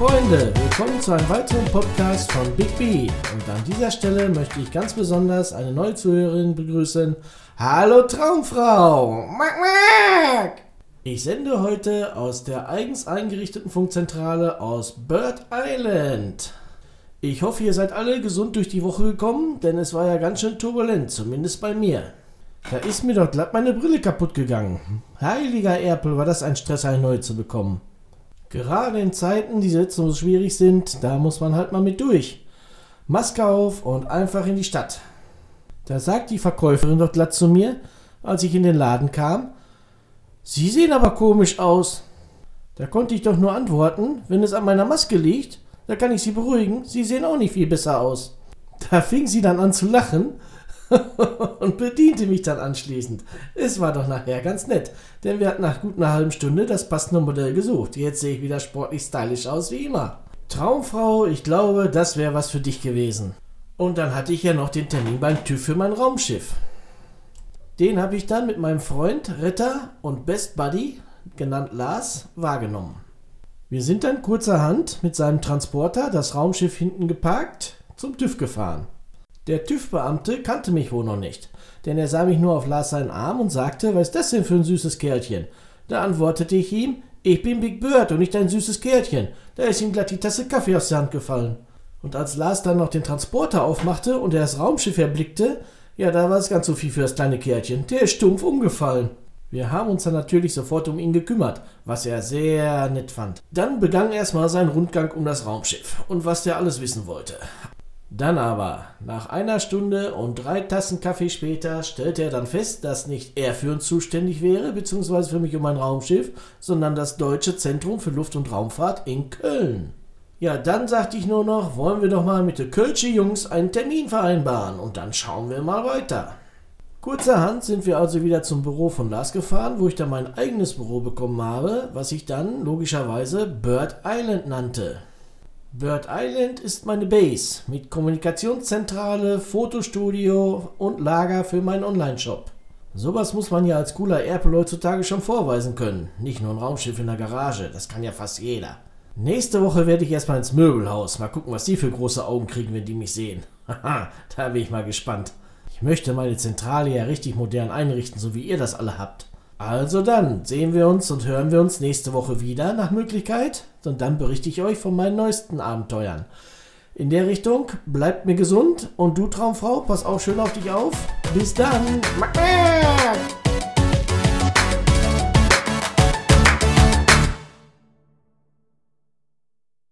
Freunde, willkommen zu einem weiteren Podcast von Big B. Und an dieser Stelle möchte ich ganz besonders eine neue Zuhörerin begrüßen. Hallo Traumfrau! Ich sende heute aus der eigens eingerichteten Funkzentrale aus Bird Island. Ich hoffe, ihr seid alle gesund durch die Woche gekommen, denn es war ja ganz schön turbulent, zumindest bei mir. Da ist mir doch glatt meine Brille kaputt gegangen. Heiliger Erpel, war das ein Stress, eine neue zu bekommen. Gerade in Zeiten, die jetzt so schwierig sind, da muss man halt mal mit durch. Maske auf und einfach in die Stadt. Da sagt die Verkäuferin doch glatt zu mir, als ich in den Laden kam, Sie sehen aber komisch aus. Da konnte ich doch nur antworten, wenn es an meiner Maske liegt, da kann ich Sie beruhigen, Sie sehen auch nicht viel besser aus. Da fing sie dann an zu lachen und bediente mich dann anschließend. Es war doch nachher ganz nett, denn wir hatten nach gut einer halben Stunde das passende Modell gesucht. Jetzt sehe ich wieder sportlich stylisch aus wie immer. Traumfrau, ich glaube, das wäre was für dich gewesen. Und dann hatte ich ja noch den Termin beim TÜV für mein Raumschiff. Den habe ich dann mit meinem Freund, Ritter und Best Buddy, genannt Lars, wahrgenommen. Wir sind dann kurzerhand mit seinem Transporter, das Raumschiff hinten geparkt, zum TÜV gefahren. Der TÜV-Beamte kannte mich wohl noch nicht, denn er sah mich nur auf Lars seinen Arm und sagte, was ist das denn für ein süßes Kerlchen? Da antwortete ich ihm, ich bin Big Bird und nicht ein süßes Kerlchen. Da ist ihm glatt die Tasse Kaffee aus der Hand gefallen. Und als Lars dann noch den Transporter aufmachte und er das Raumschiff erblickte, ja, da war es ganz so viel für das kleine Kerlchen. Der ist stumpf umgefallen. Wir haben uns dann natürlich sofort um ihn gekümmert, was er sehr nett fand. Dann begann erstmal sein Rundgang um das Raumschiff und was der alles wissen wollte. Dann aber, nach einer Stunde und drei Tassen Kaffee später, stellte er dann fest, dass nicht er für uns zuständig wäre, beziehungsweise für mich um mein Raumschiff, sondern das Deutsche Zentrum für Luft- und Raumfahrt in Köln. Ja, dann sagte ich nur noch, wollen wir doch mal mit den Kölsche Jungs einen Termin vereinbaren und dann schauen wir mal weiter. Kurzerhand sind wir also wieder zum Büro von Lars gefahren, wo ich dann mein eigenes Büro bekommen habe, was ich dann logischerweise Bird Island nannte. Bird Island ist meine Base mit Kommunikationszentrale, Fotostudio und Lager für meinen Online-Shop. Sowas muss man ja als cooler Erpel heutzutage schon vorweisen können. Nicht nur ein Raumschiff in der Garage, das kann ja fast jeder. Nächste Woche werde ich erstmal ins Möbelhaus. Mal gucken, was die für große Augen kriegen, wenn die mich sehen. Haha, da bin ich mal gespannt. Ich möchte meine Zentrale ja richtig modern einrichten, so wie ihr das alle habt. Also dann, sehen wir uns und hören wir uns nächste Woche wieder nach Möglichkeit und dann berichte ich euch von meinen neuesten Abenteuern. In der Richtung, bleibt mir gesund und du Traumfrau, pass auch schön auf dich auf. Bis dann.